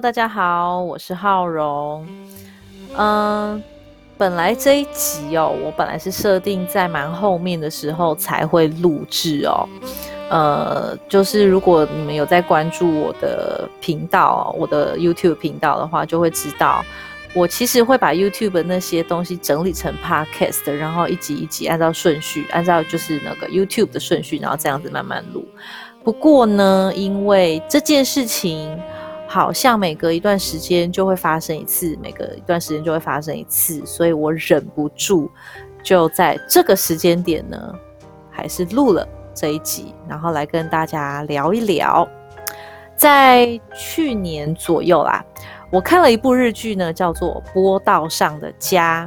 大家好，我是浩荣。嗯，本来这一集哦，我本来是设定在蛮后面的时候才会录制哦。呃，就是如果你们有在关注我的频道，我的 YouTube 频道的话，就会知道我其实会把 YouTube 那些东西整理成 Podcast，然后一集一集按照顺序，按照就是那个 YouTube 的顺序，然后这样子慢慢录。不过呢，因为这件事情好像每隔一段时间就会发生一次，每隔一段时间就会发生一次，所以我忍不住就在这个时间点呢，还是录了这一集，然后来跟大家聊一聊。在去年左右啦，我看了一部日剧呢，叫做《波道上的家》，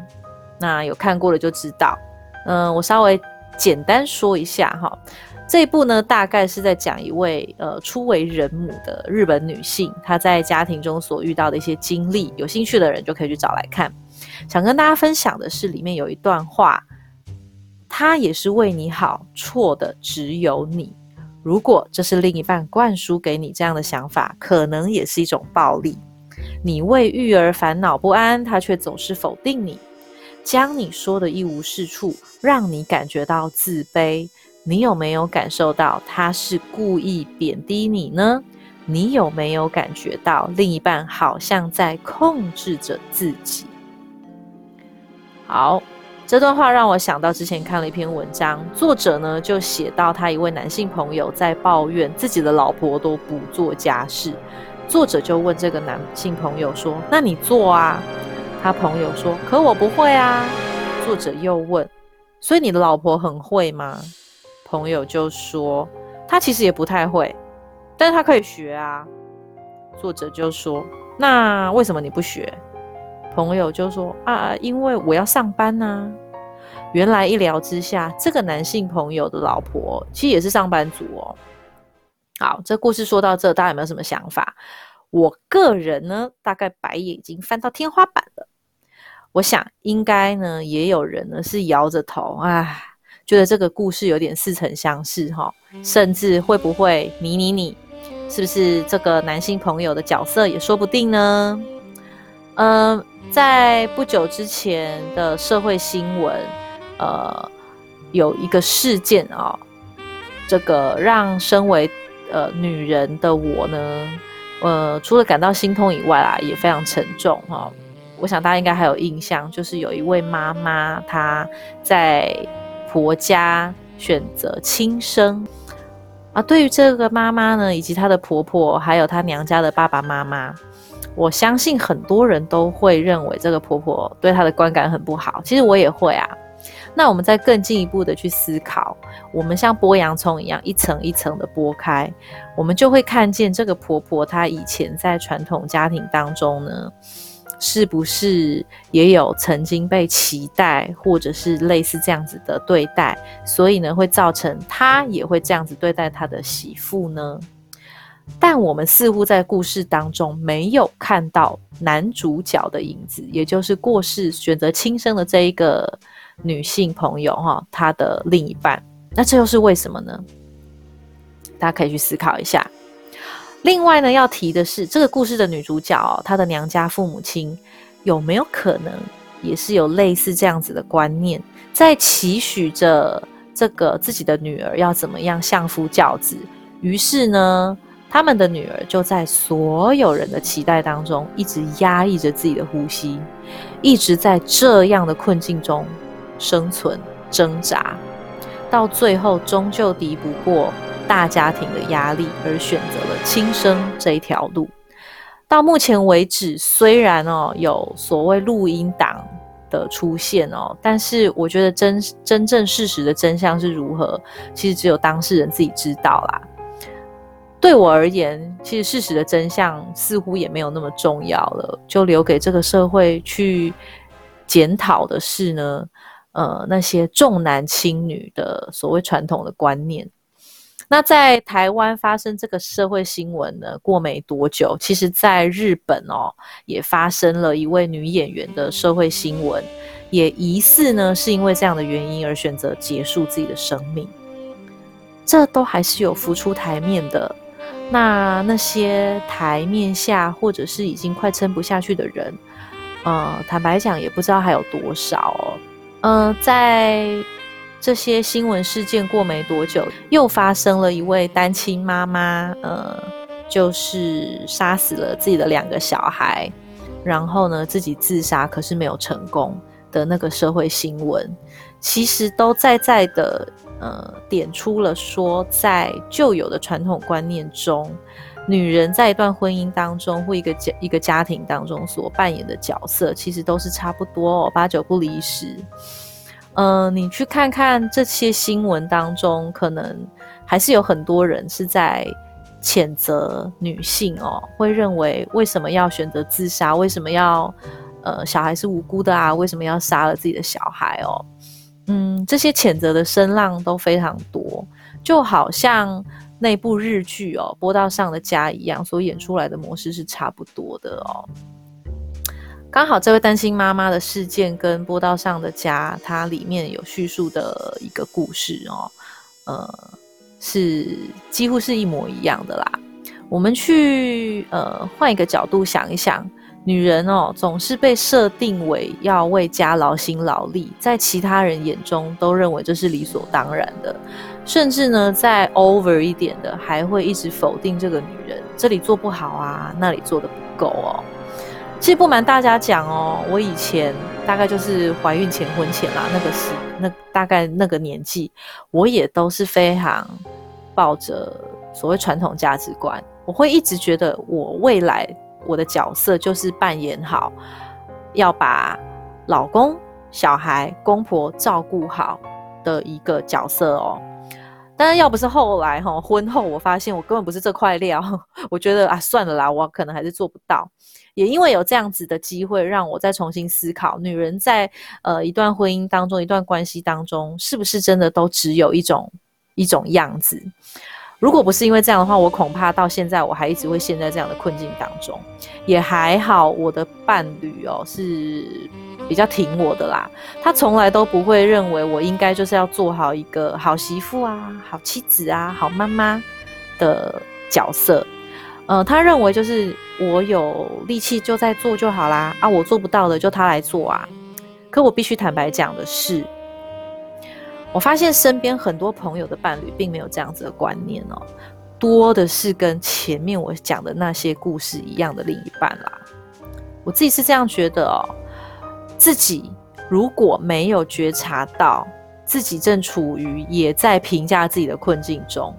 那有看过的就知道。嗯，我稍微简单说一下哈。这一部呢，大概是在讲一位呃初为人母的日本女性，她在家庭中所遇到的一些经历。有兴趣的人就可以去找来看。想跟大家分享的是，里面有一段话，他也是为你好，错的只有你。如果这是另一半灌输给你这样的想法，可能也是一种暴力。你为育儿烦恼不安，他却总是否定你，将你说的一无是处，让你感觉到自卑。你有没有感受到他是故意贬低你呢？你有没有感觉到另一半好像在控制着自己？好，这段话让我想到之前看了一篇文章，作者呢就写到他一位男性朋友在抱怨自己的老婆都不做家事，作者就问这个男性朋友说：“那你做啊？”他朋友说：“可我不会啊。”作者又问：“所以你的老婆很会吗？”朋友就说他其实也不太会，但是他可以学啊。作者就说那为什么你不学？朋友就说啊，因为我要上班呐。原来一聊之下，这个男性朋友的老婆其实也是上班族哦。好，这故事说到这，大家有没有什么想法？我个人呢，大概白眼已经翻到天花板了。我想应该呢，也有人呢是摇着头，唉。觉得这个故事有点似曾相识哈，甚至会不会你你你，是不是这个男性朋友的角色也说不定呢？嗯，在不久之前的社会新闻，呃，有一个事件啊，这个让身为呃女人的我呢，呃，除了感到心痛以外啊，也非常沉重哈。我想大家应该还有印象，就是有一位妈妈她在。婆家选择轻生啊！对于这个妈妈呢，以及她的婆婆，还有她娘家的爸爸妈妈，我相信很多人都会认为这个婆婆对她的观感很不好。其实我也会啊。那我们再更进一步的去思考，我们像剥洋葱一样，一层一层的剥开，我们就会看见这个婆婆她以前在传统家庭当中呢。是不是也有曾经被期待，或者是类似这样子的对待，所以呢，会造成他也会这样子对待他的媳妇呢？但我们似乎在故事当中没有看到男主角的影子，也就是过世选择轻生的这一个女性朋友哈，她的另一半。那这又是为什么呢？大家可以去思考一下。另外呢，要提的是，这个故事的女主角，她的娘家父母亲有没有可能也是有类似这样子的观念，在期许着这个自己的女儿要怎么样相夫教子？于是呢，他们的女儿就在所有人的期待当中，一直压抑着自己的呼吸，一直在这样的困境中生存挣扎，到最后终究敌不过。大家庭的压力而选择了轻生这一条路。到目前为止，虽然哦有所谓录音档的出现哦，但是我觉得真真正事实的真相是如何，其实只有当事人自己知道啦。对我而言，其实事实的真相似乎也没有那么重要了，就留给这个社会去检讨的是呢，呃，那些重男轻女的所谓传统的观念。那在台湾发生这个社会新闻呢？过没多久，其实在日本哦，也发生了一位女演员的社会新闻，也疑似呢是因为这样的原因而选择结束自己的生命。这都还是有浮出台面的。那那些台面下或者是已经快撑不下去的人，呃，坦白讲也不知道还有多少哦。呃，在这些新闻事件过没多久，又发生了一位单亲妈妈，呃，就是杀死了自己的两个小孩，然后呢自己自杀，可是没有成功的那个社会新闻，其实都在在的。呃，点出了说，在旧有的传统观念中，女人在一段婚姻当中或一个家一个家庭当中所扮演的角色，其实都是差不多哦，八九不离十。呃，你去看看这些新闻当中，可能还是有很多人是在谴责女性哦，会认为为什么要选择自杀？为什么要呃，小孩是无辜的啊？为什么要杀了自己的小孩哦？嗯，这些谴责的声浪都非常多，就好像那部日剧哦，《波道上的家》一样，所演出来的模式是差不多的哦。刚好这位单亲妈妈的事件跟《波道上的家》它里面有叙述的一个故事哦，呃，是几乎是一模一样的啦。我们去呃换一个角度想一想。女人哦，总是被设定为要为家劳心劳力，在其他人眼中都认为这是理所当然的，甚至呢，在 over 一点的，还会一直否定这个女人，这里做不好啊，那里做的不够哦。其实不瞒大家讲哦，我以前大概就是怀孕前、婚前啦，那个时那大概那个年纪，我也都是非常抱着所谓传统价值观，我会一直觉得我未来。我的角色就是扮演好，要把老公、小孩、公婆照顾好的一个角色哦。但是要不是后来哈婚后，我发现我根本不是这块料，我觉得啊算了啦，我可能还是做不到。也因为有这样子的机会，让我再重新思考，女人在呃一段婚姻当中、一段关系当中，是不是真的都只有一种一种样子？如果不是因为这样的话，我恐怕到现在我还一直会陷在这样的困境当中。也还好，我的伴侣哦是比较挺我的啦，他从来都不会认为我应该就是要做好一个好媳妇啊、好妻子啊、好妈妈的角色。呃，他认为就是我有力气就在做就好啦，啊，我做不到的就他来做啊。可我必须坦白讲的是。我发现身边很多朋友的伴侣并没有这样子的观念哦，多的是跟前面我讲的那些故事一样的另一半啦。我自己是这样觉得哦，自己如果没有觉察到自己正处于也在评价自己的困境中，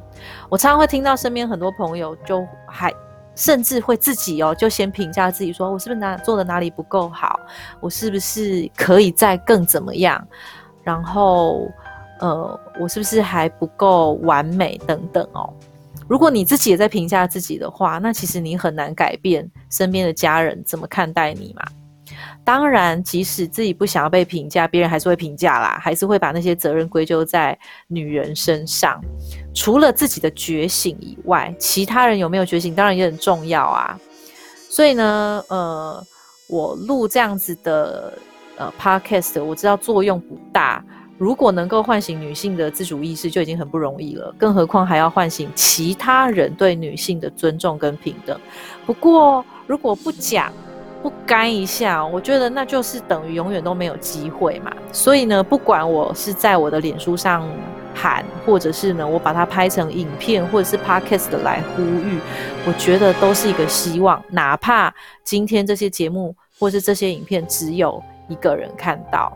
我常常会听到身边很多朋友就还甚至会自己哦就先评价自己说，我是不是哪做的哪里不够好，我是不是可以再更怎么样，然后。呃，我是不是还不够完美等等哦？如果你自己也在评价自己的话，那其实你很难改变身边的家人怎么看待你嘛。当然，即使自己不想要被评价，别人还是会评价啦，还是会把那些责任归咎在女人身上。除了自己的觉醒以外，其他人有没有觉醒，当然也很重要啊。所以呢，呃，我录这样子的呃 podcast，我知道作用不大。如果能够唤醒女性的自主意识，就已经很不容易了，更何况还要唤醒其他人对女性的尊重跟平等。不过，如果不讲、不干一下，我觉得那就是等于永远都没有机会嘛。所以呢，不管我是在我的脸书上喊，或者是呢，我把它拍成影片，或者是 podcast 来呼吁，我觉得都是一个希望。哪怕今天这些节目或是这些影片只有一个人看到。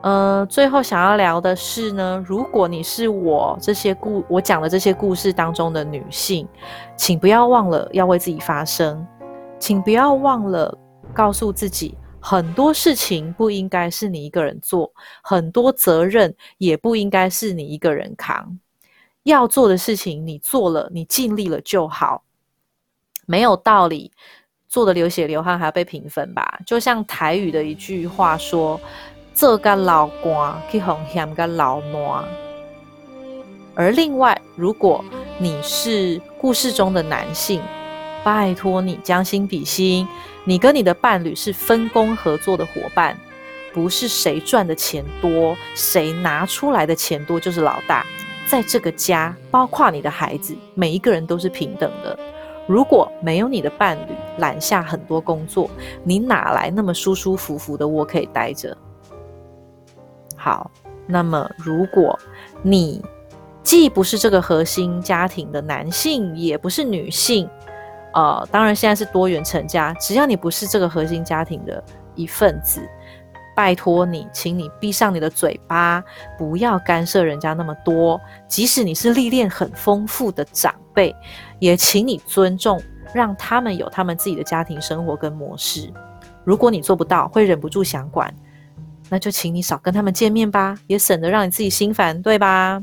呃，最后想要聊的是呢，如果你是我这些故我讲的这些故事当中的女性，请不要忘了要为自己发声，请不要忘了告诉自己，很多事情不应该是你一个人做，很多责任也不应该是你一个人扛。要做的事情你做了，你尽力了就好，没有道理做的流血流汗还要被评分吧？就像台语的一句话说。做个老官去哄嫌个老暖。而另外，如果你是故事中的男性，拜托你将心比心，你跟你的伴侣是分工合作的伙伴，不是谁赚的钱多，谁拿出来的钱多就是老大。在这个家，包括你的孩子，每一个人都是平等的。如果没有你的伴侣揽下很多工作，你哪来那么舒舒服服的窝可以待着？好，那么如果你既不是这个核心家庭的男性，也不是女性，呃，当然现在是多元成家，只要你不是这个核心家庭的一份子。拜托你，请你闭上你的嘴巴，不要干涉人家那么多。即使你是历练很丰富的长辈，也请你尊重，让他们有他们自己的家庭生活跟模式。如果你做不到，会忍不住想管，那就请你少跟他们见面吧，也省得让你自己心烦，对吧？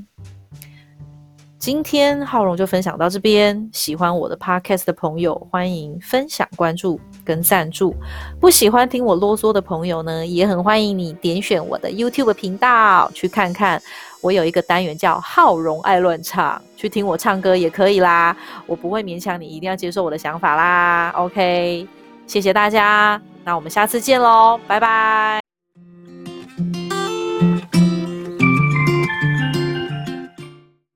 今天浩荣就分享到这边。喜欢我的 podcast 的朋友，欢迎分享、关注跟赞助；不喜欢听我啰嗦的朋友呢，也很欢迎你点选我的 YouTube 频道去看看。我有一个单元叫“浩荣爱乱唱”，去听我唱歌也可以啦。我不会勉强你一定要接受我的想法啦。OK，谢谢大家，那我们下次见喽，拜拜。